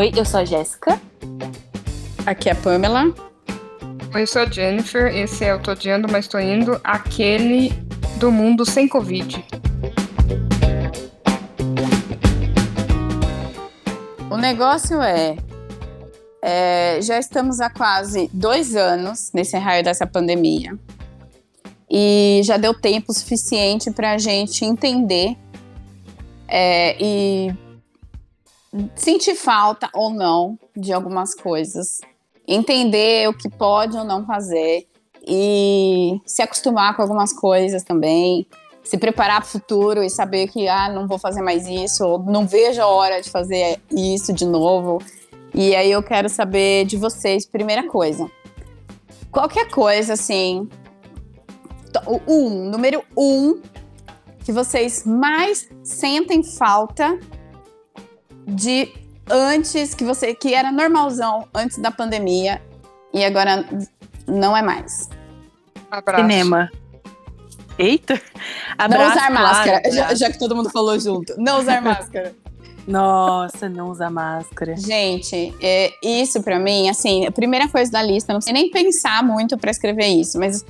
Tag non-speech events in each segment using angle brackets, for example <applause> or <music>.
Oi, eu sou a Jéssica. Aqui é a Pamela. Oi, eu sou a Jennifer. Esse é o Tô Odiando, mas Tô Indo, aquele do mundo sem Covid. O negócio é, é, já estamos há quase dois anos nesse raio dessa pandemia. E já deu tempo suficiente para a gente entender é, e sentir falta ou não de algumas coisas, entender o que pode ou não fazer e se acostumar com algumas coisas também, se preparar para o futuro e saber que ah, não vou fazer mais isso, ou não vejo a hora de fazer isso de novo. E aí eu quero saber de vocês, primeira coisa. Qualquer coisa, assim. Um, número um, que vocês mais sentem falta de antes que você que era normalzão antes da pandemia e agora não é mais. Abraço. Cinema. Eita! Abraço, não usar máscara, já, já, que todo mundo falou junto. Não usar <laughs> máscara. Nossa, não usar máscara. Gente, é, isso para mim, assim, a primeira coisa da lista, não sei nem pensar muito para escrever isso, mas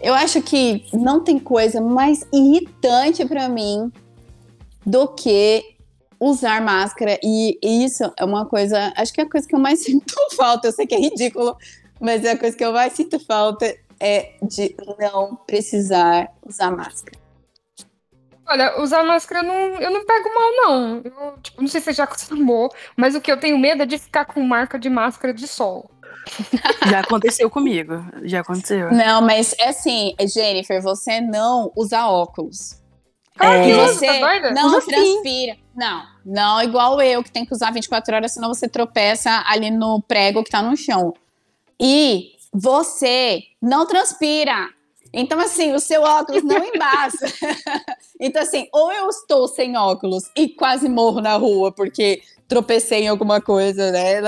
eu acho que não tem coisa mais irritante para mim do que usar máscara. E isso é uma coisa, acho que é a coisa que eu mais <laughs> sinto falta. Eu sei que é ridículo, mas é a coisa que eu mais sinto falta é de não precisar usar máscara. Olha, usar máscara não, eu não pego mal, não. Eu, tipo, não sei se você já acostumou, mas o que eu tenho medo é de ficar com marca de máscara de sol. <laughs> Já aconteceu comigo. Já aconteceu. Não, mas é assim, Jennifer, você não usa óculos. Claro é, que você tá não transpira. Não, não igual eu, que tem que usar 24 horas, senão você tropeça ali no prego que tá no chão. E você não transpira. Então, assim, o seu óculos não <laughs> embaça. <laughs> então, assim, ou eu estou sem óculos e quase morro na rua porque tropecei em alguma coisa, né?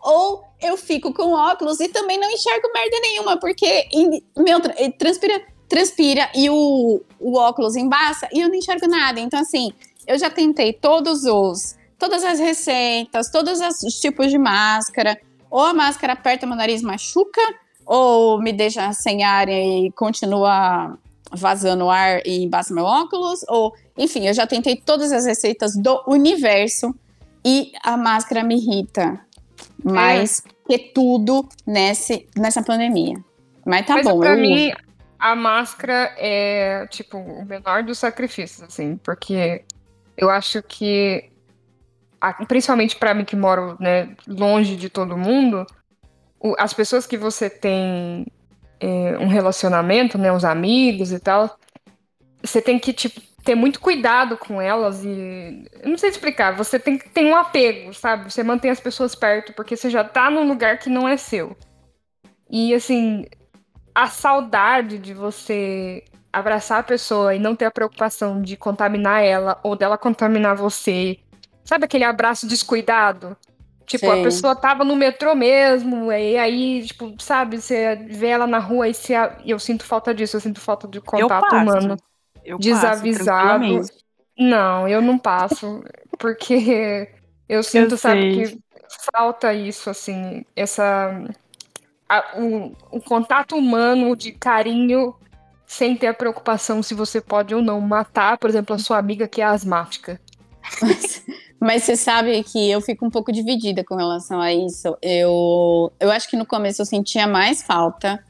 Ou eu fico com óculos e também não enxergo merda nenhuma, porque meu, transpira, transpira e o, o óculos embaça e eu não enxergo nada. Então, assim, eu já tentei todos os, todas as receitas, todos os tipos de máscara. Ou a máscara aperta meu nariz, machuca, ou me deixa sem ar e continua vazando ar e embaça meu óculos, ou enfim, eu já tentei todas as receitas do universo e a máscara me irrita mais é. que tudo nesse, nessa pandemia. Mas tá Mas bom. Pra eu... mim, a máscara é tipo o menor dos sacrifícios, assim, porque eu acho que, principalmente para mim que moro né, longe de todo mundo, as pessoas que você tem é, um relacionamento, né, os amigos e tal, você tem que tipo, ter muito cuidado com elas e. Não sei explicar, você tem que ter um apego, sabe? Você mantém as pessoas perto porque você já tá num lugar que não é seu. E assim, a saudade de você abraçar a pessoa e não ter a preocupação de contaminar ela ou dela contaminar você. Sabe aquele abraço descuidado? Tipo, Sim. a pessoa tava no metrô mesmo, e aí, tipo, sabe, você vê ela na rua e, você, eu sinto falta disso, eu sinto falta de contato humano. Eu desavisado. Passo, não, eu não passo, porque <laughs> eu sinto, eu sabe, que falta isso, assim, essa. O, o contato humano de carinho sem ter a preocupação se você pode ou não matar, por exemplo, a sua amiga que é asmática. Mas, mas você sabe que eu fico um pouco dividida com relação a isso. Eu, eu acho que no começo eu sentia mais falta.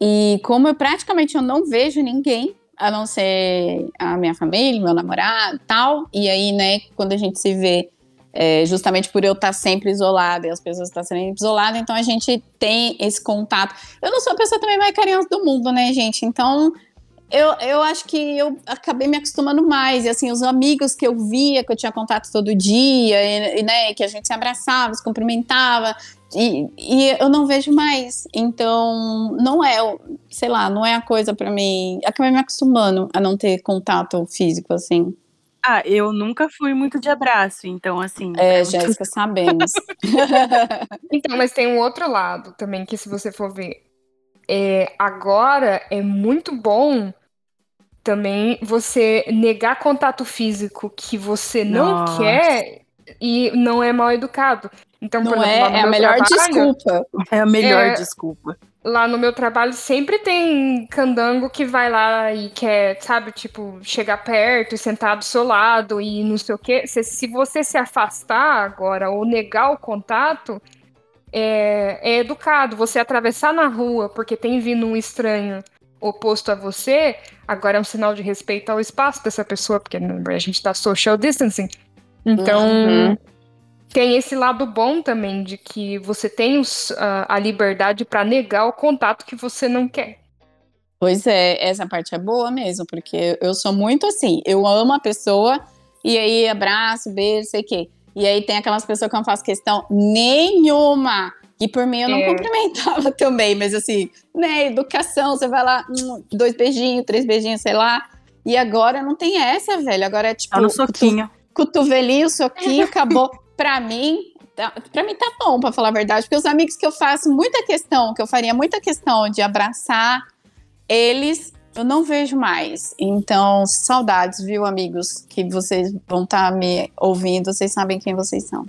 E como eu praticamente eu não vejo ninguém, a não ser a minha família, meu namorado tal. E aí, né, quando a gente se vê, é, justamente por eu estar sempre isolada e as pessoas estar sempre isoladas, então a gente tem esse contato. Eu não sou a pessoa também mais carinhosa do mundo, né, gente? Então eu, eu acho que eu acabei me acostumando mais. E assim, os amigos que eu via, que eu tinha contato todo dia, e, e né, que a gente se abraçava, se cumprimentava, e, e, eu não vejo mais. Então, não é, sei lá, não é a coisa para mim. Acabei me acostumando a não ter contato físico, assim. Ah, eu nunca fui muito de abraço, então assim. É, Jéssica, sabemos. <laughs> então, mas tem um outro lado também, que se você for ver, é, agora é muito bom também você negar contato físico que você não Nossa. quer e não é mal educado. Então, Não por exemplo, é, é a melhor trabalho, desculpa. É a melhor É. desculpa. Lá no meu trabalho sempre tem candango que vai lá e quer, sabe, tipo, chegar perto e sentar do seu lado e não sei o quê. Se, se você se afastar agora ou negar o contato, é, é educado. Você atravessar na rua porque tem vindo um estranho oposto a você, agora é um sinal de respeito ao espaço dessa pessoa, porque né, a gente tá social distancing. Então, Uhum. Tem esse lado bom também de que você tem os- a, a liberdade para negar o contato que você não quer. Pois é, essa parte é boa mesmo, porque eu sou muito assim, eu amo a pessoa, e aí abraço, beijo, sei o quê. E aí tem aquelas pessoas que eu não faço questão nenhuma. E por mim eu não É. cumprimentava <laughs> também, mas assim, né, educação, você vai lá, hum, dois beijinhos, três beijinhos, sei lá. E agora não tem essa, velho. Agora é tipo. Tá no soquinho. cotovelinho, soquinho, <laughs> acabou. Pra mim, tá, pra mim tá bom, pra falar a verdade, porque os amigos que eu faço muita questão, que eu faria muita questão de abraçar, eles eu não vejo mais. Então, saudades, viu, amigos, que vocês vão estar me ouvindo, vocês sabem quem vocês são.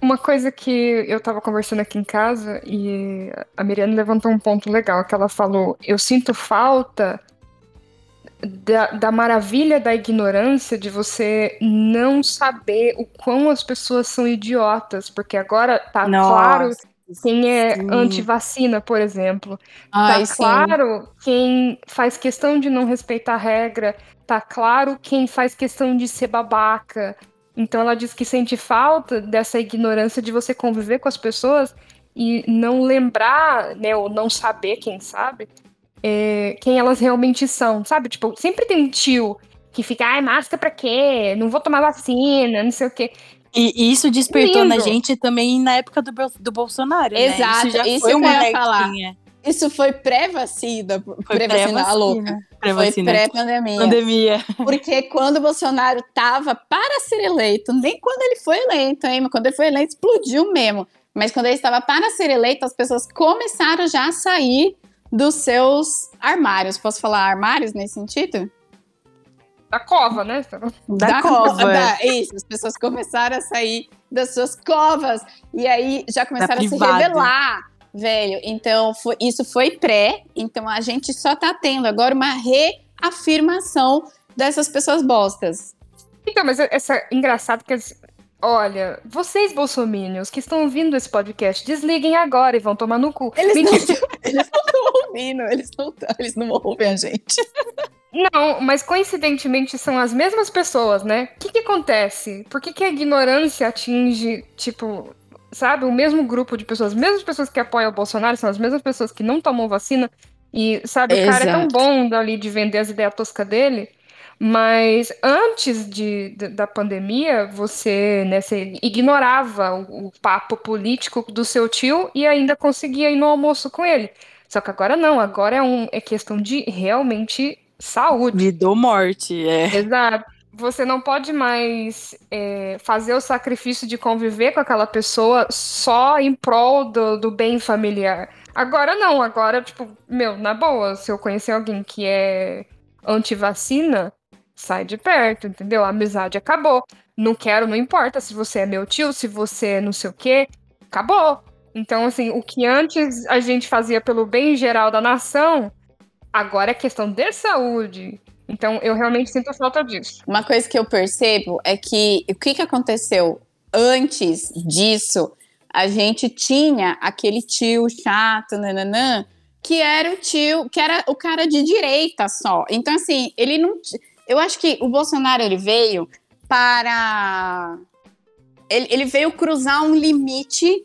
Uma coisa que eu tava conversando aqui em casa e a Miriane levantou um ponto legal, que ela falou: eu sinto falta da, da maravilha da ignorância de você não saber o quão as pessoas são idiotas, porque agora tá claro Nossa, quem é sim. anti-vacina, por exemplo. Ai, tá claro quem faz questão de não respeitar a regra, tá claro quem faz questão de ser babaca. Então ela diz que sente falta dessa ignorância de você conviver com as pessoas e não lembrar, né, ou não saber, quem sabe, é, quem elas realmente são, sabe? Tipo, sempre tem um tio que fica, ai, máscara pra quê? Não vou tomar vacina, não sei o quê. E e isso despertou na Lindo. gente também na época do, do Bolsonaro, né? Exato, Isso já isso foi que eu uma ia falar. Isso foi pré-vacina, Foi pré-vacina, a louca. pré-vacina. Foi pré-pandemia. Pandemia. Porque quando o Bolsonaro estava para ser eleito, nem quando ele foi eleito, hein? Mas quando ele foi eleito, explodiu mesmo. Mas quando ele estava para ser eleito, as pessoas começaram já a sair dos seus armários. Posso falar armários nesse sentido? Da cova, né? Da, cova. da- isso, as pessoas começaram a sair das suas covas. E aí já começaram a se revelar, velho. Então, foi- isso foi pré. Então, a gente só tá tendo agora uma reafirmação dessas pessoas bostas. Então, mas essa engraçado que olha, vocês bolsominions que estão ouvindo esse podcast, desliguem agora e vão tomar no cu. Eles não, Mentira. <laughs> eles não estão ouvindo, eles não, eles não ouvem a gente. Não, mas coincidentemente são as mesmas pessoas, né? O que, que acontece? Por que, que a ignorância atinge, tipo, sabe, o mesmo grupo de pessoas? As mesmas pessoas que apoiam o Bolsonaro são as mesmas pessoas que não tomam vacina. E, sabe, o cara é tão Exato. bom dali de vender as ideias toscas dele. Mas antes de, da pandemia, você, né, você ignorava o, o papo político do seu tio e ainda conseguia ir no almoço com ele. Só que agora não, agora é, um, é questão de realmente saúde. Vida ou morte. É. Exato. Você não pode mais é, fazer o sacrifício de conviver com aquela pessoa só em prol do, do bem familiar. Agora não, agora, tipo, meu, na boa, se eu conhecer alguém que é anti-vacina, sai de perto, entendeu? A amizade acabou. Não quero, não importa se você é meu tio, se você é não sei o quê, acabou. Então, assim, o que antes a gente fazia pelo bem geral da nação, agora é questão de saúde. Então, eu realmente sinto falta disso. Uma coisa que eu percebo é que o que, que aconteceu antes disso? A gente tinha aquele tio chato, nananã, que era o tio, que era o cara de direita só. Então, assim, ele não. Eu acho que o Bolsonaro ele veio para. Ele, ele veio cruzar um limite.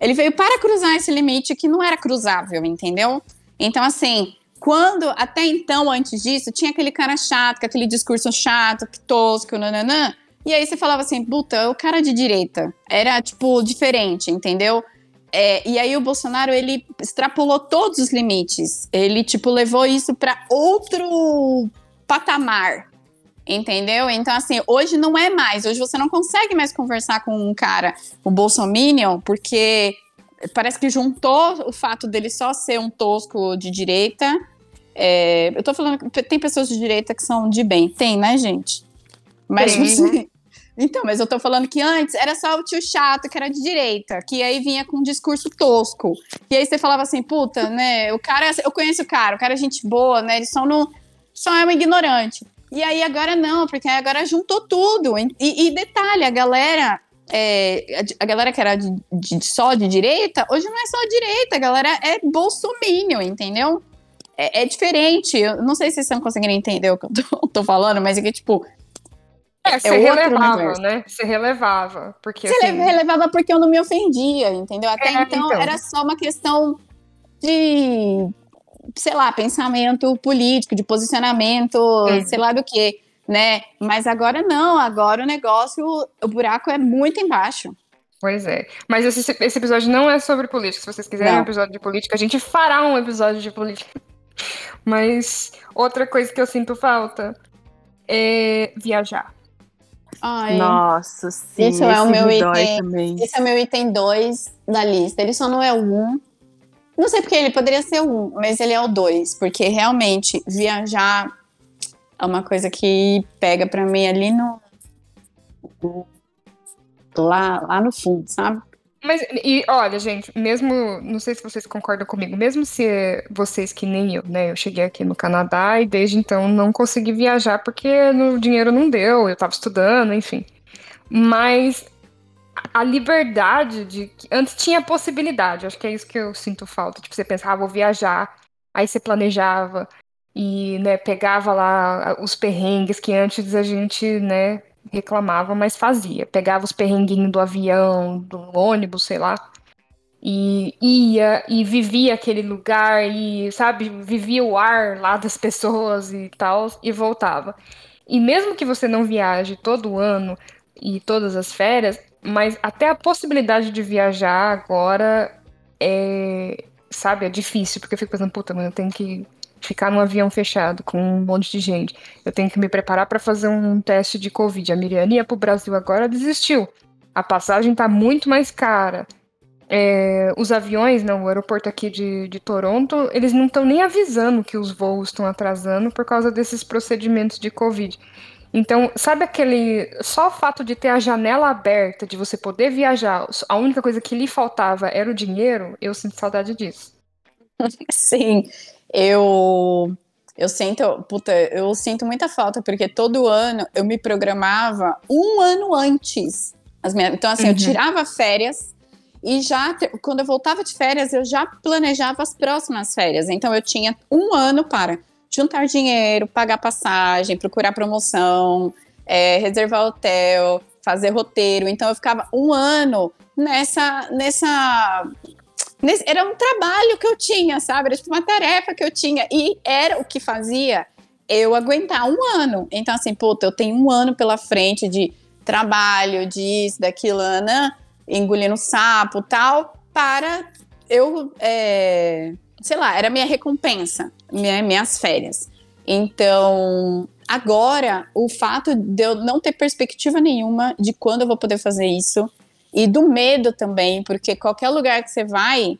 Ele veio para cruzar esse limite que não era cruzável, entendeu? Então, assim, quando até então, antes disso, tinha aquele cara chato, com aquele discurso chato, que tosco, nananã. E aí você falava assim, puta, o cara de direita. Era, tipo, diferente, entendeu? É, e aí o Bolsonaro, ele extrapolou todos os limites. Ele, tipo, levou isso para outro patamar. Entendeu? Então, assim, hoje não é mais. Hoje você não consegue mais conversar com um cara, o Bolsominion, porque parece que juntou o fato dele só ser um tosco de direita. É, eu tô falando que tem pessoas de direita que são de bem. Tem, né, gente? Mas, Tem, assim, <laughs> Então, mas eu tô falando que antes era só o tio chato que era de direita, que aí vinha com um discurso tosco. E aí você falava assim, puta, né? O cara, eu conheço o cara, o cara é gente boa, né? Ele só não. Só é um ignorante. E aí agora não, porque agora juntou tudo. E, e detalhe, a galera. É, a galera que era de, de, só de direita, hoje não é só direita, a galera é bolsominion, entendeu? É, é, diferente. Eu não sei se vocês estão conseguindo entender o que eu tô, <laughs> tô falando, mas é que, tipo, é, você é relevava, né? Você relevava. Porque, você assim... relevava porque eu não me ofendia, entendeu? Até é, então, então, era só uma questão de, sei lá, pensamento político, de posicionamento, é. sei lá do que, né? Mas agora não, agora o negócio, o buraco é muito embaixo. Pois é. Mas esse, esse episódio não é sobre política. Se vocês quiserem não. um episódio de política, a gente fará um episódio de política. Mas outra coisa que eu sinto falta é viajar. Ai, Nossa, sim. Esse é o meu item. Também. Esse é o meu item 2 da lista. Ele só não é o 1. Um. Não sei porque ele poderia ser 1, mas ele é o 2. Porque realmente viajar é uma coisa que pega pra mim ali no. Lá, lá no fundo, sabe? Mas, e olha, gente, mesmo, não sei se vocês concordam comigo, mesmo se vocês que nem eu, né, eu cheguei aqui no Canadá e desde então não consegui viajar porque o dinheiro não deu, eu tava estudando, enfim. Mas a liberdade de. Antes tinha possibilidade, acho que é isso que eu sinto falta. Tipo, você pensava, ah, vou viajar, aí você planejava e, né, pegava lá os perrengues que antes a gente, né, reclamava, mas fazia. Pegava os perrenguinhos do avião, do ônibus, sei lá, e ia e vivia aquele lugar e, sabe, vivia o ar lá das pessoas e tal, e voltava. E mesmo que você não viaje todo ano e todas as férias, mas até a possibilidade de viajar agora é, sabe, é difícil, porque eu fico pensando, puta, mano, eu tenho que ficar num avião fechado com um monte de gente. Eu tenho que me preparar para fazer um teste de Covid. A Miriane ia pro Brasil agora, desistiu. A passagem tá muito mais cara. É, os aviões, não, o aeroporto aqui de, de Toronto, eles não estão nem avisando que os voos estão atrasando por causa desses procedimentos de Covid. Então, sabe aquele. Só o fato de ter a janela aberta, de você poder viajar, a única coisa que lhe faltava era o dinheiro, eu sinto saudade disso. <laughs> Sim, eu eu sinto, puta, eu sinto muita falta, porque todo ano eu me programava um ano antes. Minhas, então, assim, uhum. eu tirava férias e já, quando eu voltava de férias, eu já planejava as próximas férias. Então, eu tinha um ano para juntar dinheiro, pagar passagem, procurar promoção, é, reservar hotel, fazer roteiro. Então, eu ficava um ano nessa, nessa Nesse, era um trabalho que eu tinha, sabe? Era tipo uma tarefa que eu tinha. E era o que fazia eu aguentar um ano. Então, assim, puta, eu tenho um ano pela frente de trabalho, disso, daquilo, né? engolindo sapo tal, para eu, é, sei lá, era minha recompensa, minha, minhas férias. Então, agora, o fato de eu não ter perspectiva nenhuma de quando eu vou poder fazer isso, e do medo também, porque qualquer lugar que você vai,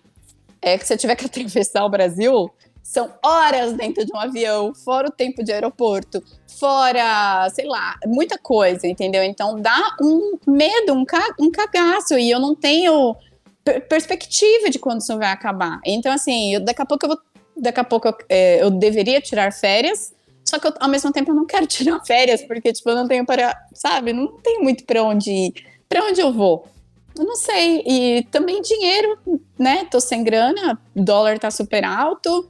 é que você tiver que <laughs> atravessar o Brasil, são horas dentro de um avião, fora o tempo de aeroporto, fora, sei lá, muita coisa, entendeu? Então dá um medo, um, ca um cagaço, e eu não tenho per perspectiva de quando isso vai acabar. Então, assim, eu, daqui a pouco eu vou. Daqui a pouco eu, é, eu deveria tirar férias, só que eu, ao mesmo tempo eu não quero <laughs> tirar férias, porque, tipo, eu não tenho para. Sabe, não tenho muito para onde ir. Pra onde eu vou? Eu não sei. E também dinheiro, né? Tô sem grana, dólar tá super alto.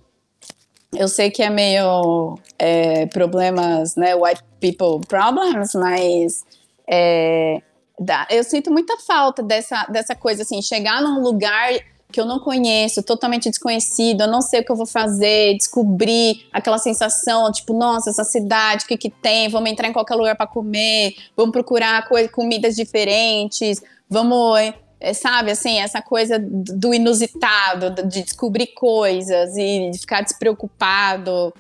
Eu sei que é meio é, problemas, né? White people problems, mas é, dá, eu sinto muita falta dessa, dessa coisa, assim, chegar num lugar que eu não conheço, totalmente desconhecido, eu não sei o que eu vou fazer, descobrir aquela sensação, tipo, nossa, essa cidade, o que que tem? Vamos entrar em qualquer lugar para comer, vamos procurar comidas diferentes, vamos, é, sabe, assim, essa coisa do inusitado, de descobrir coisas e de ficar despreocupado.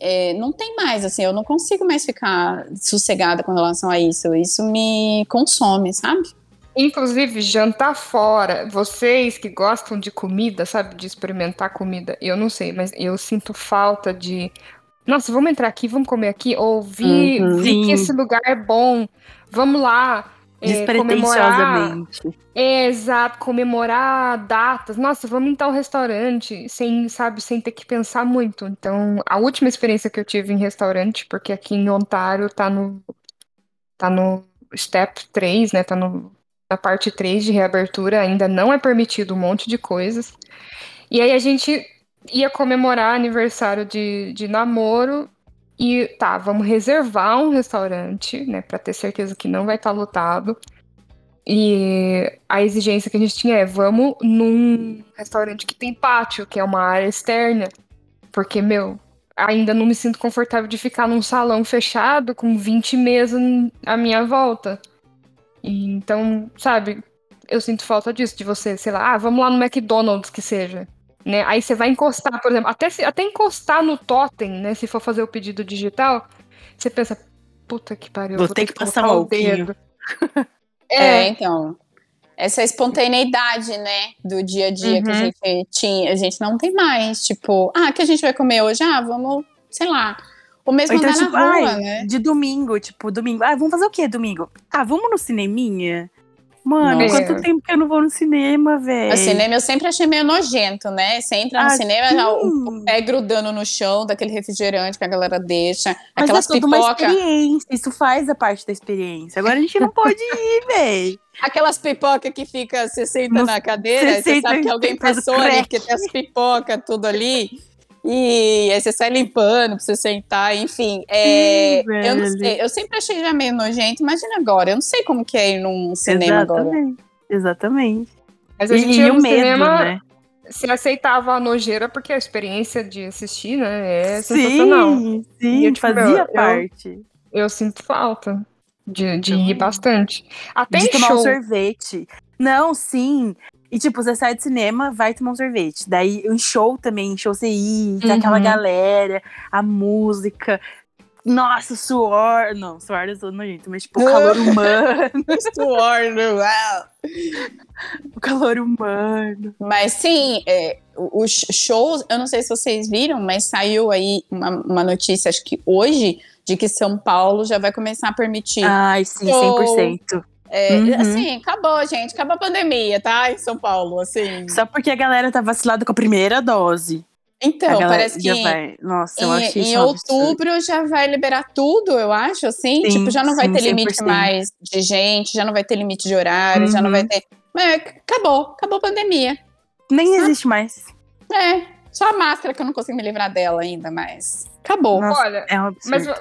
É, não tem mais, assim, eu não consigo mais ficar sossegada com relação a isso. Isso me consome, sabe? Inclusive, jantar fora, vocês que gostam de comida, sabe, de experimentar comida, eu não sei, mas eu sinto falta de nossa, vamos entrar aqui, vamos comer aqui, ou vi, Uhum. que esse lugar é bom, vamos lá. É, comemorar, Despretensiosamente. é, exato, comemorar datas. Nossa, vamos em tal restaurante, sem, sabe, sem ter que pensar muito. Então, a última experiência que eu tive em restaurante, porque aqui em Ontário tá no, tá no step 3, né? Tá no, na parte 3 de reabertura, ainda não é permitido um monte de coisas. E aí a gente ia comemorar aniversário de, de namoro e tá, vamos reservar um restaurante, né, para ter certeza que não vai estar lotado. E a exigência que a gente tinha é: vamos num restaurante que tem pátio, que é uma área externa, porque, meu, ainda não me sinto confortável de ficar num salão fechado com 20 mesas à minha volta. E, então, sabe, eu sinto falta disso, de você, sei lá, ah, vamos lá no McDonald's que seja. Né? Aí você vai encostar, por exemplo, até, se- até encostar no totem, né? Se for fazer o pedido digital, você pensa, puta que pariu, Vou vou ter que passar colocar um o dedo. <laughs> É, É, então. Essa espontaneidade, né, do dia a dia que a Uhum. gente tinha, a gente não tem mais. Tipo, ah, o que a gente vai comer hoje? Ah, vamos, sei lá. O mesmo então, andar tipo, na rua, ai, né? de domingo, tipo, domingo. Ah, vamos fazer o quê domingo? Ah, vamos no cineminha? Mano, Nossa. quanto tempo que eu não vou no cinema, velho? O cinema eu sempre achei meio nojento, né? Você entra no Ah, cinema, já o, o pé grudando no chão, daquele refrigerante que a galera deixa, Mas aquelas é toda uma pipoca, experiência, isso faz a parte da experiência. Agora a gente não pode ir, <laughs> velho. aquelas pipoca que fica, você senta No- na cadeira, você você sabe que alguém passou ali, porque tem as pipoca, tudo ali. E aí você sai limpando pra você sentar, enfim. É, Sim, eu não sei, eu sempre achei já meio nojento, imagina agora, eu não sei como que é ir num cinema agora. Exatamente. Exatamente. mas a E, gente e ia o no medo, cinema, né? se aceitava a nojeira, porque a experiência de assistir, né, é sensacional. Sim, sim, E eu, tipo, fazia meu, eu- parte. Eu sinto falta de, de Também. ir bastante. Até de em tomar show. um sorvete. Não, sim. E tipo, você sai do cinema, vai tomar um sorvete. Daí em show também, show você ir, tem aquela Uhum. galera, a música. Nossa, o suor. Não, suor é todo nojento, mas tipo, o calor <laughs> humano. Suor, uau. o calor humano. Mas sim, é, os shows, eu não sei se vocês viram, mas saiu aí uma, uma notícia, acho que hoje, de que São Paulo já vai começar a permitir. Ai, sim, Show. 100%. É, uhum. Assim, acabou, gente, acabou a pandemia, tá? Em São Paulo, assim. Só porque a galera tá vacilada com a primeira dose. Então, parece que já vai. Nossa, eu achei em, em um absurdo. outubro já vai liberar tudo, eu acho, assim. Sim, tipo, já não vai sim, ter limite 100%. mais de gente, já não vai ter limite de horário, já não vai Uhum. ter. Mas acabou, acabou a pandemia. Nem existe mais. É, só a máscara que eu não consigo me livrar dela ainda, mas acabou. Nossa, Olha, é um mas eu,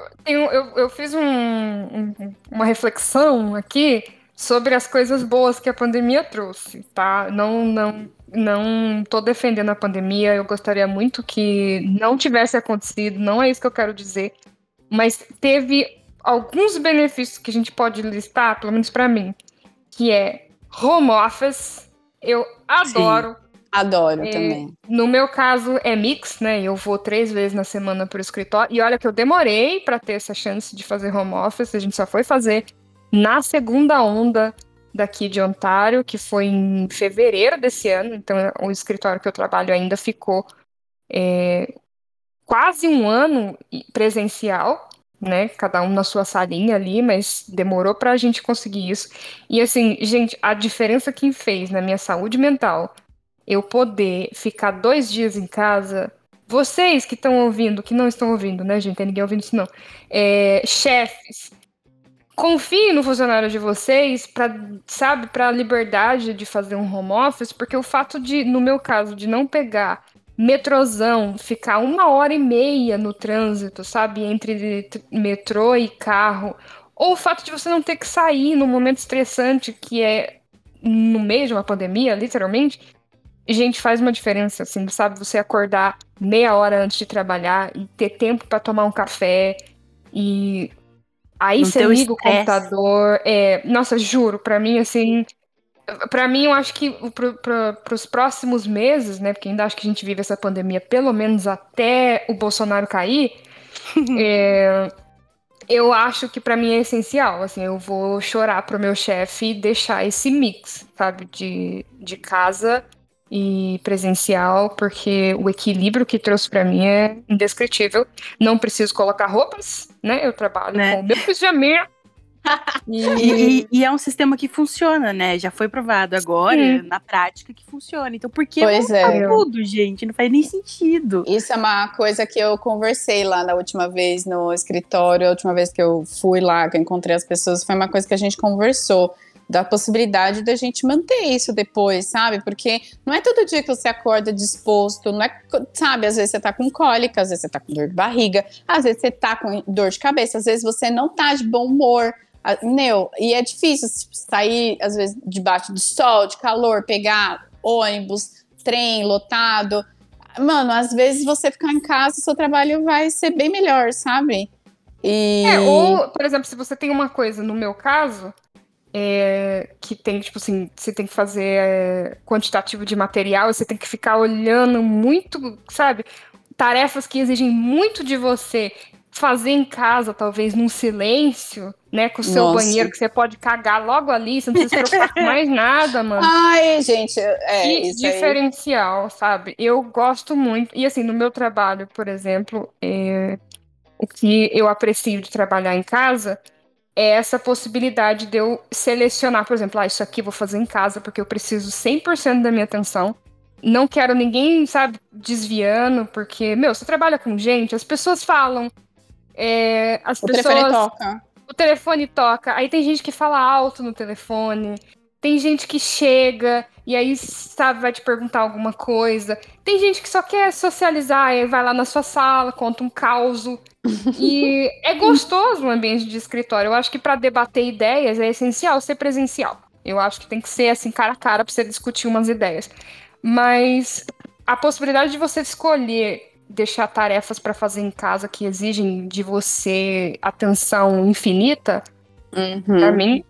eu, eu fiz um- um- uma reflexão aqui sobre as coisas boas que a pandemia trouxe, tá? Não, não, não tô defendendo a pandemia, eu gostaria muito que não tivesse acontecido, não é isso que eu quero dizer, mas teve alguns benefícios que a gente pode listar, pelo menos pra mim, que é home office, eu adoro. Adoro É, também. No meu caso é mix, né? Eu vou três vezes na semana pro escritório. E olha que eu demorei para ter essa chance de fazer home office. A gente só foi fazer na segunda onda daqui de Ontário, que foi em fevereiro desse ano. Então o escritório que eu trabalho ainda ficou é, quase um ano presencial, né? Cada um na sua salinha ali, mas demorou para a gente conseguir isso. E assim, gente, a diferença que fez na minha saúde mental eu poder ficar dois dias em casa. Vocês que estão ouvindo, que não estão ouvindo, né, gente? Tem ninguém ouvindo isso, não. É, chefes, confiem no funcionário de vocês para, sabe, para a liberdade de fazer um home office, porque o fato de, no meu caso, de não pegar metrozão, ficar uma hora e meia no trânsito, sabe, entre metrô e carro, ou o fato de você não ter que sair num momento estressante que é no meio de uma pandemia, literalmente, gente, faz uma diferença, assim, sabe? Você acordar meia hora antes de trabalhar e ter tempo para tomar um café e aí Não você liga o computador. É, nossa, juro, para mim, assim, para mim, eu acho que para os próximos meses, né? Porque ainda acho que a gente vive essa pandemia pelo menos até o Bolsonaro cair. <laughs> é, eu acho que para mim é essencial. Assim, eu vou chorar pro meu chefe e deixar esse mix, sabe, de, de casa e presencial, porque o equilíbrio que trouxe para mim é indescritível. Não preciso colocar roupas, né? Eu trabalho Né? com o meu pijaminha. <laughs> E, e- e é um sistema que funciona, né? Já foi provado agora, Sim. na prática, que funciona. Então, por que Pois é. tudo, gente? Não faz nem sentido. Isso é uma coisa que eu conversei lá na última vez no escritório, a última vez que eu fui lá, que eu encontrei as pessoas, foi uma coisa que a gente conversou. Da possibilidade da gente manter isso depois, sabe? Porque não é todo dia que você acorda disposto, não é, sabe? Às vezes você tá com cólica, às vezes você tá com dor de barriga, às vezes você tá com dor de cabeça, às vezes você não tá de bom humor. Meu, e é difícil tipo, sair, às vezes, debaixo do sol, de calor, pegar ônibus, trem lotado. Mano, às vezes você ficar em casa, seu trabalho vai ser bem melhor, sabe? E... É, ou, por exemplo, se você tem uma coisa, no meu caso, é, que tem, tipo assim, você tem que fazer é, quantitativo de material, você tem que ficar olhando muito, sabe? Tarefas que exigem muito de você. Fazer em casa, talvez num silêncio, né? Com o seu Nossa. banheiro, que você pode cagar logo ali, você não precisa se preocupar com mais <laughs> nada, mano. Ai, gente, é que isso aí. diferencial, sabe? Eu gosto muito. E assim, no meu trabalho, por exemplo, é, o que eu aprecio de trabalhar em casa é essa possibilidade de eu selecionar, por exemplo, ah, isso aqui eu vou fazer em casa porque eu preciso 100% da minha atenção. Não quero ninguém, sabe, desviando, porque, meu, você trabalha com gente, as pessoas falam, é, as O pessoas telefone toca. o telefone toca, aí tem gente que fala alto no telefone, tem gente que chega e aí, sabe, vai te perguntar alguma coisa. Tem gente que só quer socializar, e vai lá na sua sala, conta um caos. E é <laughs> gostoso o ambiente de escritório. Eu acho que para debater ideias é essencial ser presencial. Eu acho que tem que ser assim, cara a cara, para você discutir umas ideias. Mas a possibilidade de você escolher deixar tarefas para fazer em casa que exigem de você atenção infinita, Uhum. pra mim,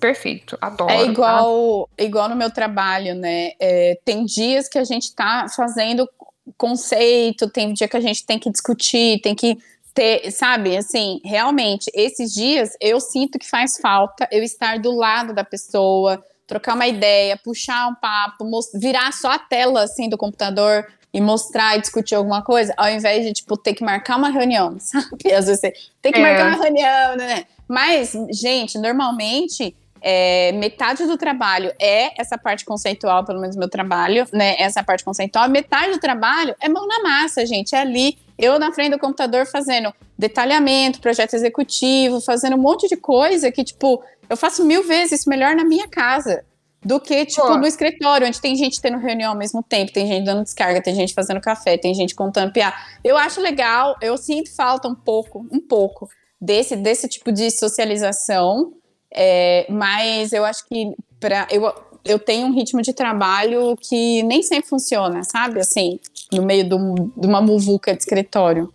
perfeito. Adoro. É tá? igual, igual no meu trabalho, né? É, tem dias que a gente tá fazendo conceito, tem dia que a gente tem que discutir, tem que ter, sabe? Assim, realmente, esses dias eu sinto que faz falta eu estar do lado da pessoa, trocar uma ideia, puxar um papo, virar só a tela assim do computador e mostrar e discutir alguma coisa, ao invés de tipo ter que marcar uma reunião, <laughs> sabe? Às vezes você tem que É. marcar uma reunião, né? Mas, gente, normalmente é, metade do trabalho é essa parte conceitual, pelo menos meu trabalho, né? Essa parte conceitual. Metade do trabalho é mão na massa, gente. É ali, eu na frente do computador fazendo detalhamento, projeto executivo, fazendo um monte de coisa que, tipo, eu faço mil vezes melhor na minha casa. Do que, tipo, Pô. no escritório, onde tem gente tendo reunião ao mesmo tempo, tem gente dando descarga, tem gente fazendo café, tem gente contando piada. Eu acho legal, eu sinto falta um pouco, um pouco, desse, desse tipo de socialização. É, mas eu acho que pra, eu, eu tenho um ritmo de trabalho que nem sempre funciona, sabe? Assim, no meio um- de uma muvuca de escritório.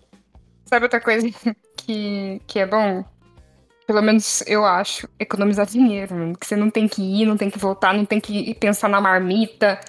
Sabe outra coisa <laughs> que, que é bom? Pelo menos eu acho, economizar dinheiro. Que você não tem que ir, não tem que voltar, não tem que pensar na marmita.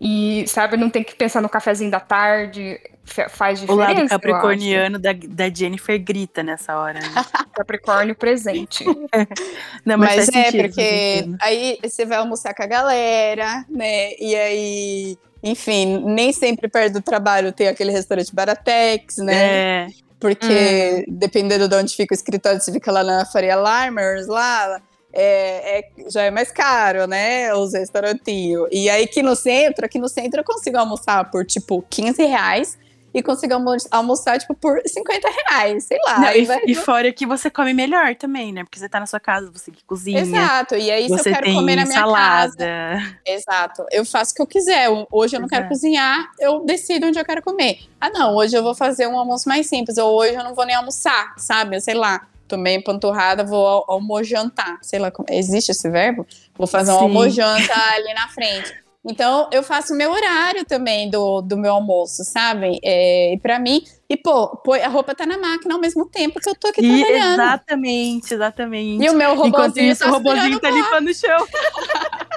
E, sabe, não tem que pensar no cafezinho da tarde. Fa- Faz O diferença. lado eu acho. capricorniano da, da Jennifer grita nessa hora. né? <laughs> Capricórnio presente. <laughs> Não, Mas, faz é, sentido, porque sentido. aí você vai almoçar com a galera, né? E aí, enfim, nem sempre perto do trabalho tem aquele restaurante Baratex, né? É, Porque dependendo de onde fica o escritório, se fica lá na Faria Limers, lá, é, é- já é mais caro, né? Os restaurantinhos. E aí aqui no centro, aqui no centro eu consigo almoçar por tipo 15 reais e consigo almo- almoçar, tipo, por 50 reais, sei lá. Não, e, vai- e fora que você come melhor também, né? Porque você tá na sua casa, você que cozinha. Exato. E aí, se eu quero comer na minha casa. salada. Exato. Eu faço o que eu quiser. Hoje eu não quero Exato. cozinhar, eu decido onde eu quero comer. Ah, não, hoje eu vou fazer um almoço mais simples, ou hoje eu não vou nem almoçar, sabe? Sei lá. Tomei empanturrada, vou al almojantar. Sei lá, existe esse verbo? Vou fazer um Sim. almojanta <laughs> ali na frente. Então, eu faço o meu horário também do, do meu almoço, sabe? É, e pra mim, e pô, pô, a roupa tá na máquina ao mesmo tempo que eu tô aqui E trabalhando. exatamente, exatamente. E o meu Enquanto robôzinho isso, tá o robozinho aspirando tá limpando o chão. <laughs>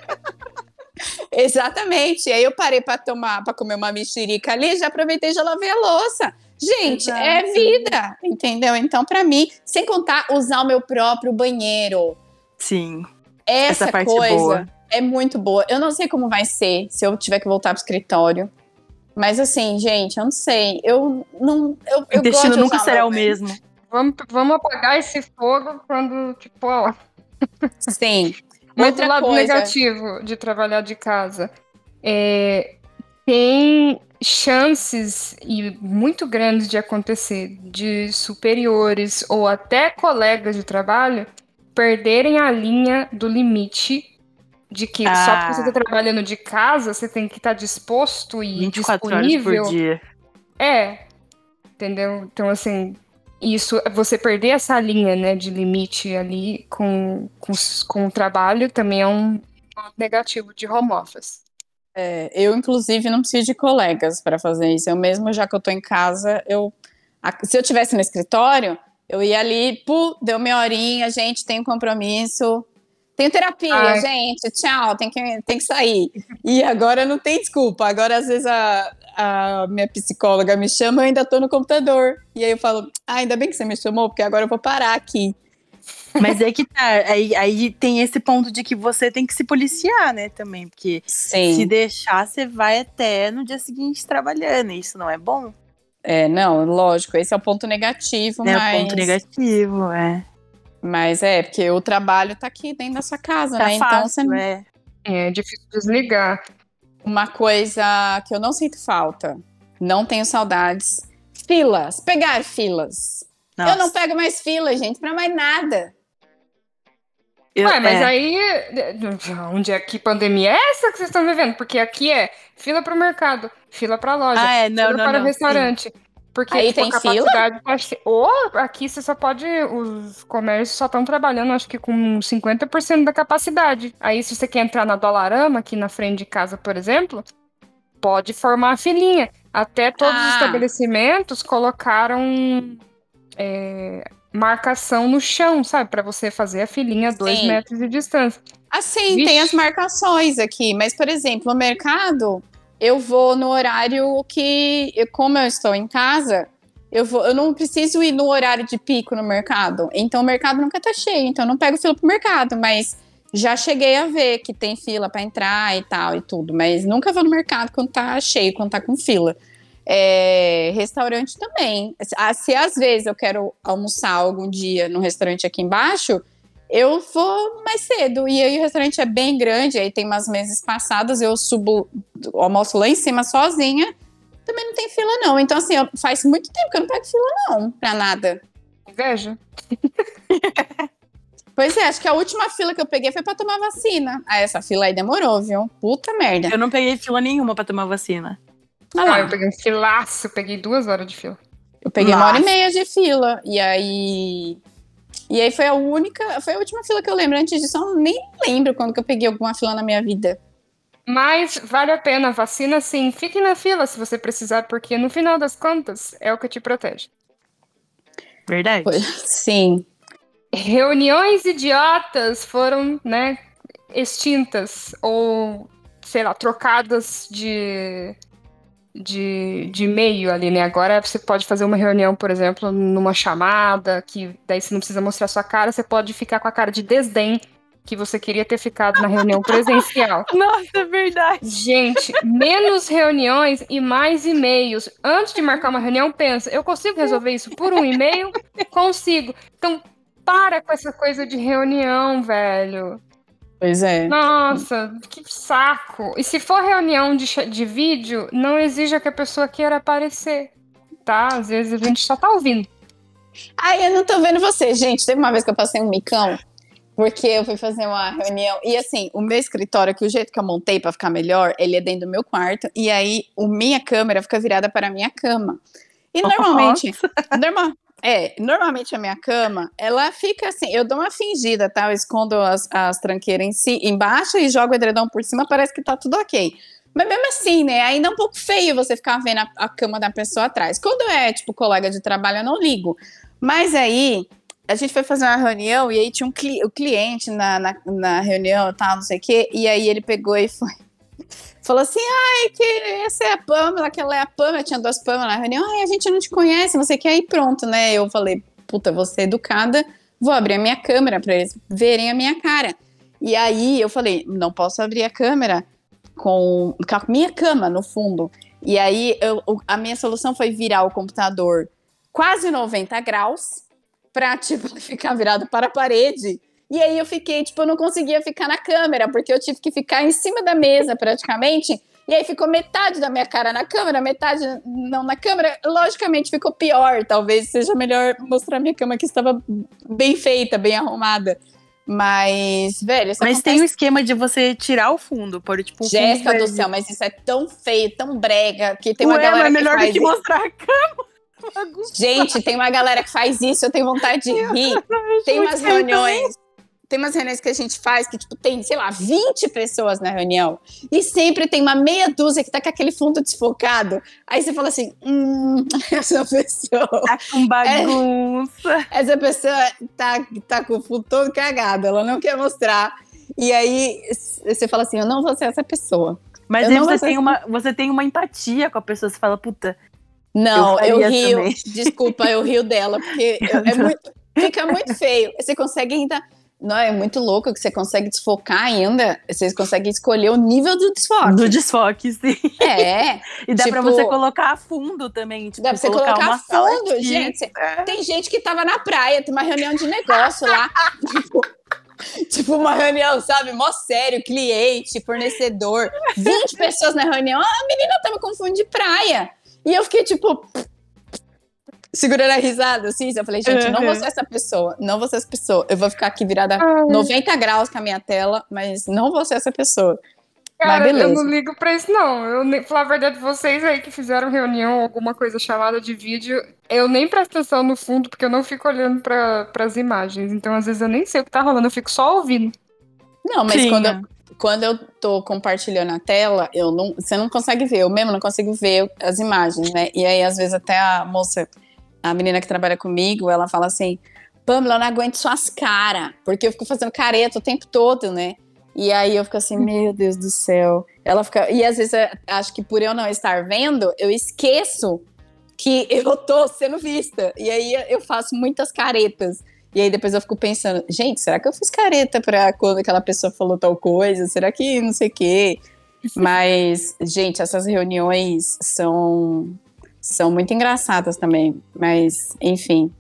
Exatamente. Aí eu parei pra tomar, para comer uma mexerica ali, já aproveitei e já lavei a louça. Gente, Exato. é vida, entendeu? Então, pra mim, sem contar usar o meu próprio banheiro. Sim, Essa, essa parte coisa. boa. é muito boa. Eu não sei como vai ser se eu tiver que voltar pro escritório. Mas assim, gente, eu não sei. Eu não. Eu, eu o destino gosto de nunca será o mesmo. Vamos, vamos apagar esse fogo quando, tipo, ó. Sim. Mas Outra do lado coisa. negativo de trabalhar de casa, é, tem chances e muito grandes de acontecer de superiores ou até colegas de trabalho perderem a linha do limite de que só porque você Ah. está trabalhando de casa, você tem que estar disposto e 24 horas disponível. por dia. É, entendeu? Então, assim, isso, você perder essa linha, né, de limite ali com, com, com o trabalho também é um ponto negativo de home office. É, eu, inclusive, não preciso de colegas para fazer isso. Eu mesmo, já que eu tô em casa, eu. se eu tivesse no escritório, eu ia ali, pu, deu meia horinha, gente, tem um compromisso. Tenho terapia, Ai. gente, tchau, tem que, tem que sair. E agora não tem desculpa. Agora, às vezes, a, a minha psicóloga me chama, eu ainda tô no computador. E aí eu falo, ah, ainda bem que você me chamou, porque agora eu vou parar aqui. Mas é que tá. Aí, aí tem esse ponto de que você tem que se policiar, né, também. Porque Sim. se deixar, você vai até no dia seguinte trabalhando. E isso não é bom. É, não, lógico, esse é o ponto negativo, É mas. o ponto negativo, é. Mas é, porque o trabalho tá aqui dentro da sua casa, Tá né? Então, fácil, você... é. É difícil desligar. uma coisa que eu não sinto falta, não tenho saudades. Filas, pegar filas. Nossa, Eu não pego mais fila, gente, pra mais nada. Eu- Ué, mas é. aí, onde é que pandemia é essa que vocês estão vivendo? Porque aqui é fila para o mercado, fila para loja, Ah, é, não, fila não, para não, restaurante. Porque Aí tipo, tem a capacidade tá che- Ou aqui você só pode. Os comércios só estão trabalhando, acho que com 50% da capacidade. Aí, se você quer entrar na Dolarama, aqui na frente de casa, por exemplo, pode formar a filinha. Até todos os Ah. estabelecimentos colocaram é, marcação no chão, sabe? Para você fazer a filinha a dois Sim. metros de distância. Assim, Vixe. tem as marcações aqui, mas, por exemplo, no mercado, eu vou no horário que, como eu estou em casa, eu, vou, eu não preciso ir no horário de pico no mercado. Então, o mercado nunca tá cheio, então eu não pego fila pro mercado, mas já cheguei a ver que tem fila para entrar e tal e tudo, mas nunca vou no mercado quando tá cheio, quando tá com fila. É, restaurante também. Ah, Se às vezes eu quero almoçar algum dia no restaurante aqui embaixo, eu vou mais cedo. E aí o restaurante é bem grande, aí tem umas mesas passadas, eu subo, almoço lá em cima sozinha. Também não tem fila, não. Então, assim, eu- faz muito tempo que eu não pego fila, não, pra nada. Inveja? <laughs> Pois é, acho que a última fila que eu peguei foi pra tomar vacina. Ah, essa fila aí demorou, viu? Puta merda. Eu não peguei fila nenhuma pra tomar vacina. Ah, eu peguei um filaço, peguei duas horas de fila. Eu peguei uma hora e Nossa. meia de fila. E aí. E aí foi a única. Foi a última fila que eu lembro. Antes disso, eu nem lembro quando que eu peguei alguma fila na minha vida. Mas vale a pena, vacina sim. Fique na fila se você precisar, porque no final das contas é o que te protege. Verdade. Foi- Sim. Reuniões idiotas foram, né, extintas ou, sei lá, trocadas de, de, de e-mail ali, né? Agora você pode fazer uma reunião, por exemplo, numa chamada, que daí você não precisa mostrar sua cara, você pode ficar com a cara de desdém que você queria ter ficado na reunião presencial. <laughs> Nossa, é verdade. Gente, menos reuniões e mais e-mails. Antes de marcar uma reunião, pensa, eu consigo resolver isso por um e-mail? Consigo. Então, para com essa coisa de reunião, velho. Pois é. Nossa, que saco. E se for reunião de, de vídeo, não exija que a pessoa queira aparecer, tá? Às vezes a gente só tá ouvindo. Ai, eu não tô vendo você. Gente, teve uma vez que eu passei um micão, porque eu fui fazer uma reunião. E assim, o meu escritório, que o jeito que eu montei pra ficar melhor, ele é dentro do meu quarto. E aí, o minha câmera fica virada para a minha cama. E normalmente, normal, é, normalmente a minha cama, ela fica assim, eu dou uma fingida, tá? Eu escondo as, as tranqueiras em si, embaixo e jogo o edredom por cima, parece que tá tudo ok. Mas mesmo assim, né? Ainda é um pouco feio você ficar vendo a, a cama da pessoa atrás. Quando é, tipo, colega de trabalho, eu não ligo. Mas aí, a gente foi fazer uma reunião e aí tinha um cli o cliente na, na, na reunião e tal, não sei o quê. E aí ele pegou e foi. Falou assim: ai, que essa é a Pamela, aquela é a Pamela. Tinha duas Pamela na reunião. Ai, a gente não te conhece, não sei o que. Aí pronto, né? Eu falei: puta, ser educada, vou abrir a minha câmera pra eles verem a minha cara. E aí eu falei, não posso abrir a câmera com, com a minha cama no fundo. E aí eu, a minha solução foi virar o computador quase 90 graus pra, tipo, <laughs> ficar virado para a parede. E aí eu fiquei, tipo, eu não conseguia ficar na câmera, porque eu tive que ficar em cima da mesa praticamente. E aí ficou metade da minha cara na câmera, metade não na câmera. Logicamente ficou pior. Talvez seja melhor mostrar minha cama que estava bem feita, bem arrumada. Mas, velho, Mas acontece... tem o esquema de você tirar o fundo, pôr tipo um fundo Jéssica do céu, mas isso é tão feio, tão brega, que tem uma Ué, galera mas é melhor que do que isso. mostrar a cama. <laughs> Gente, tem uma galera que faz isso, eu tenho vontade de rir. Tem umas reuniões. Tem umas reuniões que a gente faz que, tipo, tem, sei lá, 20 pessoas na reunião. E sempre tem uma meia dúzia que tá com aquele fundo desfocado. Aí você fala assim: hum, <laughs> essa pessoa. Tá com bagunça. <laughs> Essa pessoa tá, tá com o fundo todo cagado, ela não quer mostrar. E aí você fala assim: eu não vou ser essa pessoa. Mas aí você tem, uma, você tem uma empatia com a pessoa. Você fala, puta, Não, Eu eu, rio. também. Desculpa, eu rio dela, porque <laughs> é muito, fica muito feio. Você consegue ainda. Não, é muito louco que você consegue desfocar ainda. Vocês conseguem escolher o nível do desfoque. do desfoque, sim. É. <laughs> E dá pra Tipo- você colocar a fundo também. Tipo, Dá pra você colocar, colocar uma fundo, aqui. gente, É. Tem gente que tava na praia, tem uma reunião de negócio lá. tipo, <laughs> tipo, uma reunião, sabe? Mó sério, cliente, fornecedor. 20 pessoas na reunião. Ah, a menina tava com fundo de praia. E eu fiquei, tipo. Segurando a risada, assim. Eu falei, gente, não vou ser essa pessoa. Não vou ser essa pessoa. Eu vou ficar aqui virada Ai. 90 graus com a minha tela, mas não vou ser essa pessoa. Cara, eu não ligo pra isso, não. Eu nem, falar a verdade, vocês aí que fizeram reunião, alguma coisa chamada de vídeo, eu nem presto atenção no fundo, porque eu não fico olhando pra, pras imagens. Então, às vezes, eu nem sei o que tá rolando, eu fico só ouvindo. Não, mas Sim, quando, eu, quando eu tô compartilhando a tela, eu não, você não consegue ver, eu mesmo não consigo ver as imagens, né? E aí, às vezes, até a moça, a menina que trabalha comigo, ela fala assim: Pamela, eu não aguento suas caras, porque eu fico fazendo careta o tempo todo, né? E aí eu fico assim, meu Deus do céu. Ela fica. E às vezes, eu acho que por eu não estar vendo, eu esqueço que <laughs> eu tô sendo vista. E aí eu faço muitas caretas. E aí depois eu fico pensando, gente, será que eu fiz careta pra quando aquela pessoa falou tal coisa? Será que não sei o quê? <laughs> Mas, gente, essas reuniões são, são muito engraçadas também. Mas, enfim.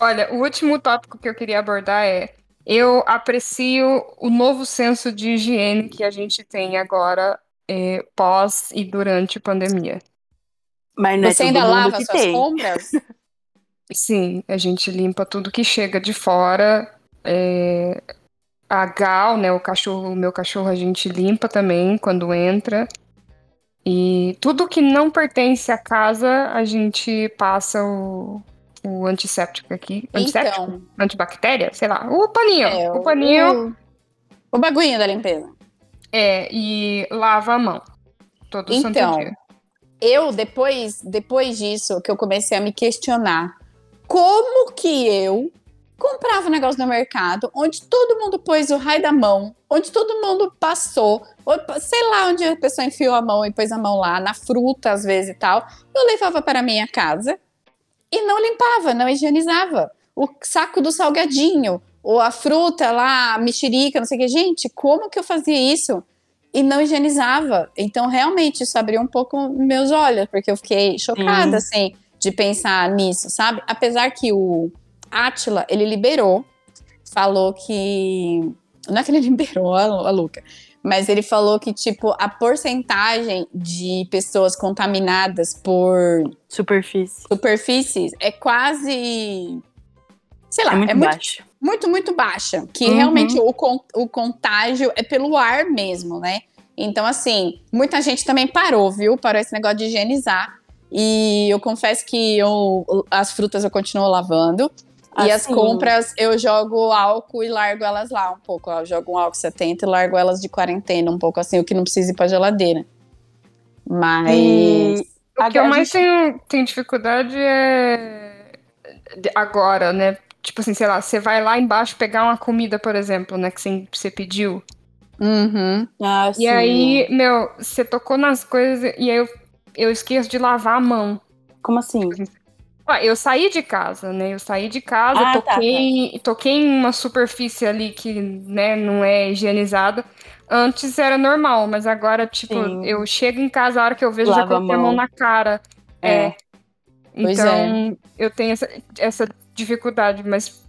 Olha, o último tópico que eu queria abordar é: eu aprecio o novo senso de higiene que a gente tem agora, é, pós e durante a pandemia. Mas não é Você ainda lava que suas tem. compras? <laughs> Sim, a gente limpa tudo que chega de fora. é, a Gal, né, o cachorro, o meu cachorro, a gente limpa também quando entra. E tudo que não pertence à casa, a gente passa o, o antisséptico aqui. Antisséptico? Então, Antibactéria? Sei lá. O paninho. é, o paninho. O, o bagulhinho da limpeza. É, e lava a mão. Todo santo Então, dia. eu, depois, depois disso, que eu comecei a me questionar como que eu comprava um negócio no mercado, onde todo mundo pôs o raio da mão, onde todo mundo passou, ou, sei lá onde a pessoa enfiou a mão e pôs a mão lá, na fruta às vezes e tal, eu levava para minha casa e não limpava, não higienizava. O saco do salgadinho, ou a fruta lá, a mexerica, não sei o que. Gente, como que eu fazia isso? e não higienizava. Então, realmente, isso abriu um pouco meus olhos, porque eu fiquei chocada, assim, de pensar nisso, sabe? Apesar que o Atila, ele liberou, falou que. Não é que ele <laughs> liberou a, a Luca, mas ele falou que, tipo, a porcentagem de pessoas contaminadas por Superfície. superfícies é quase. Sei lá, É muito é muito baixo. muito, muito baixa. Que Uhum. realmente o, o contágio é pelo ar mesmo, né? Então, assim, muita gente também parou, viu? Parou esse negócio de higienizar. E eu confesso que eu, as frutas eu continuo lavando. E as Assim. compras eu jogo álcool e largo elas lá um pouco. Eu jogo um álcool 70 e largo elas de quarentena um pouco assim, o que não precisa ir pra geladeira. Mas. E O que eu mais gente- tenho, tenho dificuldade é agora, né? Tipo assim, sei lá, você vai lá embaixo pegar uma comida, por exemplo, né? Que você, pediu. Uhum. Ah, E aí, meu, você tocou nas coisas e aí eu, eu esqueço de lavar a mão. Como assim? Ah, eu saí de casa, né? Eu saí de casa, Ah, tá, toquei, toquei em uma superfície ali que, né, não é higienizada. Antes era normal, mas agora, tipo, Sim. eu chego em casa, a hora que eu vejo, já Lava a coloquei a mão mão. na cara. É. É. Então, eu tenho essa, essa dificuldade, mas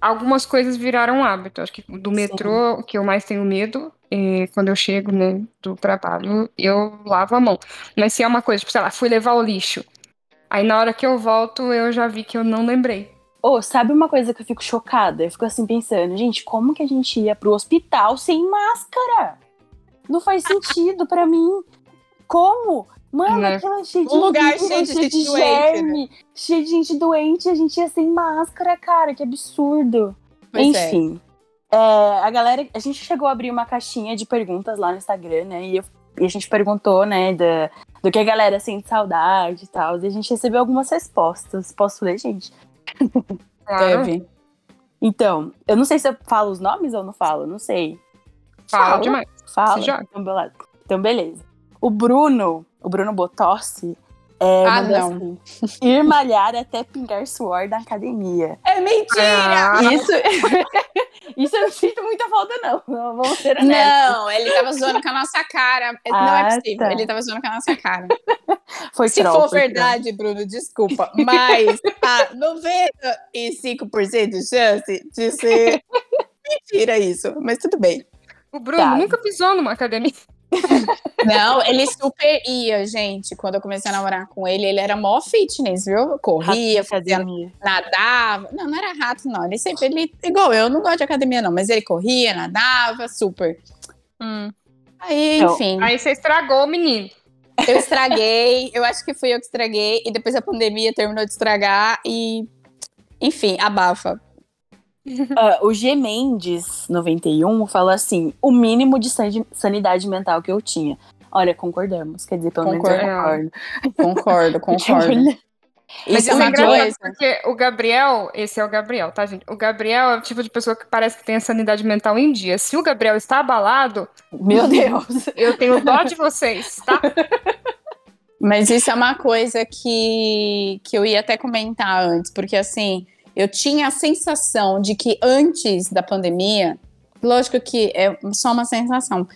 algumas coisas viraram hábito. Acho que do metrô, o que eu mais tenho medo, é quando eu chego, né, do trabalho, eu lavo a mão. Mas se é uma coisa, tipo, sei lá, fui levar o lixo. Aí na hora que eu volto, eu já vi que eu não lembrei. Ô, sabe uma coisa que eu fico chocada? Eu fico assim pensando, gente, como que a gente ia pro hospital sem máscara? Não faz sentido pra mim. Como? Mano, Né? aquela cheia de Um lugar cheio de gente doente, germe, cheio de gente doente, a gente ia sem máscara, cara, que absurdo. Pois é. Enfim, é, a galera, a gente chegou a abrir uma caixinha de perguntas lá no Instagram, né? E, eu- e a gente perguntou, né, da, do que a galera sente saudade e tal. E a gente recebeu algumas respostas. Posso ler, gente? <laughs> Deve. Então, eu não sei se eu falo os nomes ou não falo, não sei. fala Fala. demais. Fala. Então, beleza. O Bruno, o Bruno Botossi, é, Ah, não. assim, ir malhar até pingar suor na academia. É mentira! Ah, Isso, <laughs> isso eu não sinto muita falta, não. Vamos ser honestos. Não, ele tava zoando com a nossa cara. não Ah, é possível. tá. Ele tava zoando com a nossa cara. Foi Se troll, for foi verdade, Bruno, desculpa. Mas a 95% de chance de ser <laughs> mentira isso. Mas tudo bem. O Bruno Tá. nunca pisou numa academia. Não, ele super ia, gente. Quando eu comecei a namorar com ele, ele era mó fitness, viu? Corria, fazia nadava. Não, não era rato, não. Ele sempre, ele, igual eu, não gosto de academia, não, mas ele corria, nadava, super. Aí, Então, enfim, Aí você estragou o menino. eu estraguei. Eu acho que fui eu que estraguei. E depois a pandemia terminou de estragar. E, enfim, abafa. <laughs> Ah, o G Mendes 91 falou assim: o mínimo de san- sanidade mental que eu tinha. Olha, concordamos. Quer dizer, pelo menos eu Concordo. Concordo, concordo. <laughs> concordo. Mas Isso é é engraçado coisa. porque o Gabriel, esse é o Gabriel, tá, gente? O Gabriel é o tipo de pessoa que parece que tem a sanidade mental em dia. Se o Gabriel está abalado, Meu Deus. eu tenho dó de vocês, tá? Mas isso é uma coisa que, que eu ia até comentar antes, porque assim, eu tinha a sensação de que antes da pandemia, lógico que é só uma sensação,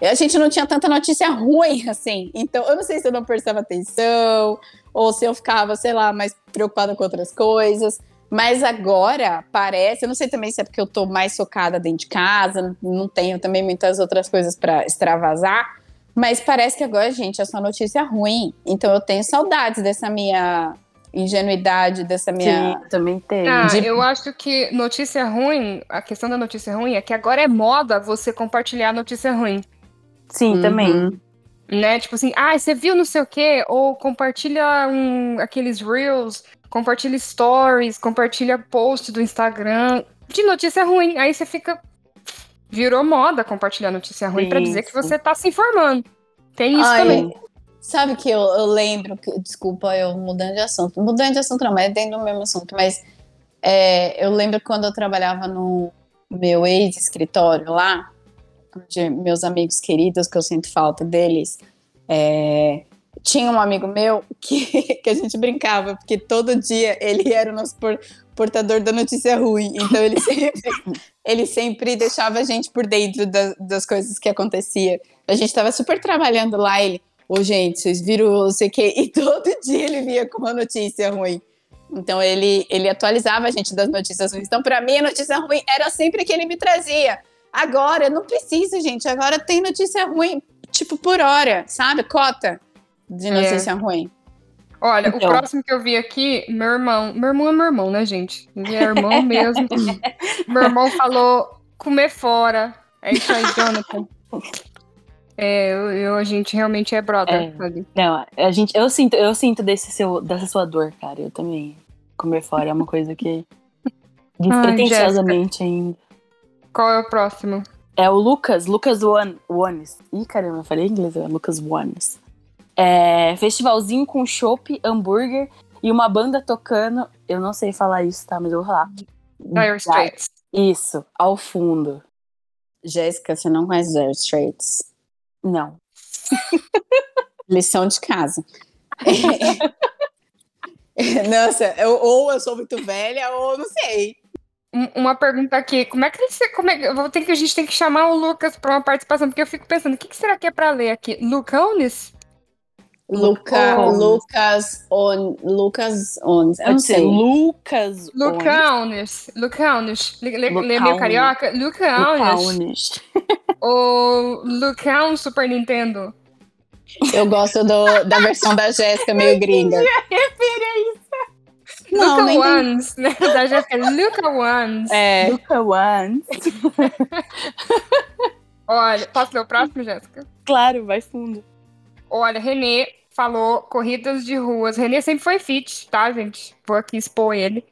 a gente não tinha tanta notícia ruim assim. Então, eu não sei se eu não prestava atenção, ou se eu ficava, sei lá, mais preocupada com outras coisas. Mas agora parece, eu não sei também se é porque eu tô mais focada dentro de casa, não tenho também muitas outras coisas para extravasar. Mas parece que agora, gente, é só notícia ruim. Então eu tenho saudades dessa minha ingenuidade, dessa minha. Sim, também tem. Ah, De- eu acho que notícia ruim, a questão da notícia ruim é que agora é moda você compartilhar notícia ruim. Sim, também. Uhum. Né? Tipo assim, ah, você viu não sei o quê? Ou compartilha um, aqueles reels, compartilha stories, compartilha post do Instagram de notícia ruim. Aí você fica. Virou moda compartilhar notícia ruim pra Sim, dizer que você tá se informando. Tem isso Ai, também. Sabe que eu, eu lembro, que, desculpa eu mudando de assunto, mudando de assunto não, mas é dentro do mesmo assunto, mas é, eu lembro quando eu trabalhava no meu ex-escritório lá, onde meus amigos queridos, que eu sinto falta deles, é, tinha um amigo meu <laughs> que, que a gente brincava, porque todo dia ele era o nosso por- portador da notícia ruim, então ele sempre, <laughs> ele sempre deixava a gente por dentro da- das coisas que acontecia. A gente tava super trabalhando lá, ele, ô gente, vocês viram não sei o quê, e todo dia ele vinha com uma notícia ruim. Então ele, ele atualizava a gente das notícias ruins. Então, pra mim, a notícia ruim era sempre que ele me trazia. Agora, não precisa, gente. Agora tem notícia ruim, tipo, por hora, sabe? Cota de É. notícia ruim. Olha, Então. o próximo que eu vi aqui, meu irmão. Meu irmão é meu irmão, né, gente? Ele é irmão <laughs> mesmo. meu irmão falou comer fora. É isso aí, Jonathan. <laughs> É, eu, eu- a gente realmente é brother. É. Não, a gente, eu sinto, eu sinto desse seu, dessa sua dor, cara. Eu também. Comer fora é uma coisa que. <laughs> Despretensiosamente ainda. Qual é o próximo? É o Lucas, Lucas One, Ones. Ih, caramba, eu falei inglês, é Lucas Ones. É, festivalzinho com chopp, hambúrguer e uma banda tocando. Eu não sei falar isso, tá? Mas eu vou falar. Dire Straits. Isso, ao fundo. Jéssica, você não conhece Dire Straits? Não. <laughs> Lição de casa. <laughs> Nossa, eu- ou eu sou muito velha, ou eu não sei. Um- Uma pergunta aqui, como é que você, como é vou ter que a gente tem que chamar o Lucas para uma participação, porque eu fico pensando, o que, que será que é para ler aqui? Lucanes? Luca, Ons. Lucas On, Lucas Ons. Eu não Pode ser sei. Lucas. Lucaunes, Lucaunes, lê, lê, lê meio Lucaunes. carioca? Lucaunes, Lucaunes. ou Lucaun Super Nintendo? Eu gosto do- da versão da Jéssica meio gringa. Não, Luca Ones, né? Da Jéssica, Luca Ones. É, Luca One. Olha, posso ler o próximo, Jéssica? Claro, vai fundo. Olha, Renê falou corridas de ruas. Renê sempre foi fit, tá, gente? Vou aqui expor ele.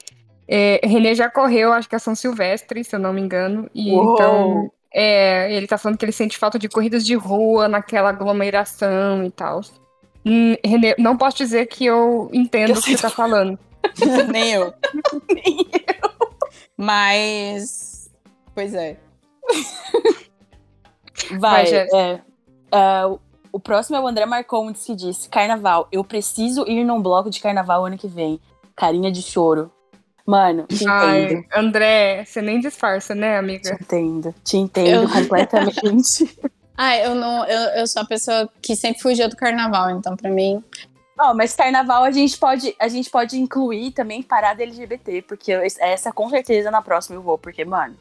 É, Renê já correu, acho que a São Silvestre, se eu não me engano. E Uou. então, é, ele tá falando que ele sente falta de corridas de rua, naquela aglomeração e tal. Hum, Renê, não posso dizer que eu entendo Eu o que você tá falando. <laughs> nem eu. Mas. Pois é. Vai, Vai, é. Ah, o- próximo é o André Marcondes que disse: Carnaval, eu preciso ir num bloco de carnaval ano que vem. Carinha de choro. Mano, te Ai, entendo. André, você nem disfarça, né, Te amiga? entendo. Te entendo Eu- completamente. <laughs> Ah, eu não. Eu, eu sou a pessoa que sempre fugia do carnaval, então pra mim. Ó, mas carnaval a gente pode, a gente pode incluir também parada LGBT, porque eu- essa com certeza na próxima eu vou, porque, mano,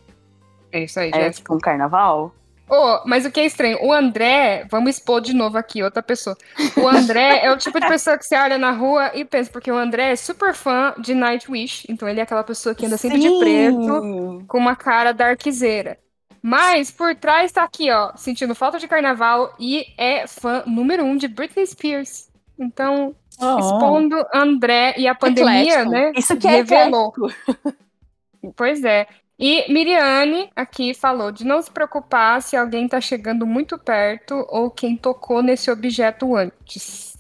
É isso aí, é Jéssica. tipo um carnaval. Ô, mas o que é estranho, o André, vamos expor de novo aqui outra pessoa. O André é o tipo de pessoa que você olha na rua e pensa, porque o André é super fã de Nightwish, então ele é aquela pessoa que anda sempre de Sim. preto, com uma cara darkzeira. Mas por trás tá aqui, ó, sentindo falta de carnaval e é fã número um de Britney Spears. Então, expondo André e a pandemia, Eclético. né? Isso que é revelou. eclético. Pois é. E Miriane aqui falou de não se preocupar se alguém tá chegando muito perto ou quem tocou nesse objeto antes.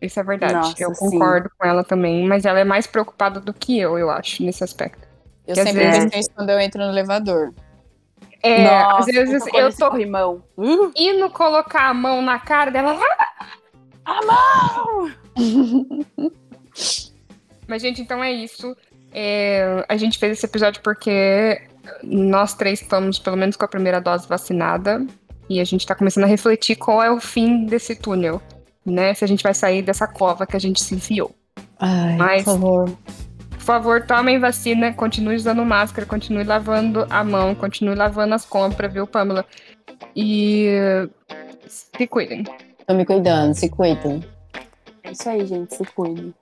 Isso é verdade. Nossa, eu sim. concordo com ela também, mas ela é mais preocupada do que eu, eu acho, nesse aspecto. Eu sempre penso isso quando eu entro no elevador. É, Nossa, às vezes eu tô corrimão. Uh, indo colocar a mão na cara dela. a mão! <laughs> Mas, gente, então é isso. É, a gente fez esse episódio porque nós três estamos, pelo menos, com a primeira dose vacinada. E a gente tá começando a refletir qual é o fim desse túnel, né? Se a gente vai sair dessa cova que a gente se enfiou. Ai, Mas- por favor. Por favor, tomem vacina, continue usando máscara, continue lavando a mão, continue lavando as compras, viu, Pamela? E se cuidem. Tô me cuidando, se cuidem. É isso aí, gente. Se cuide.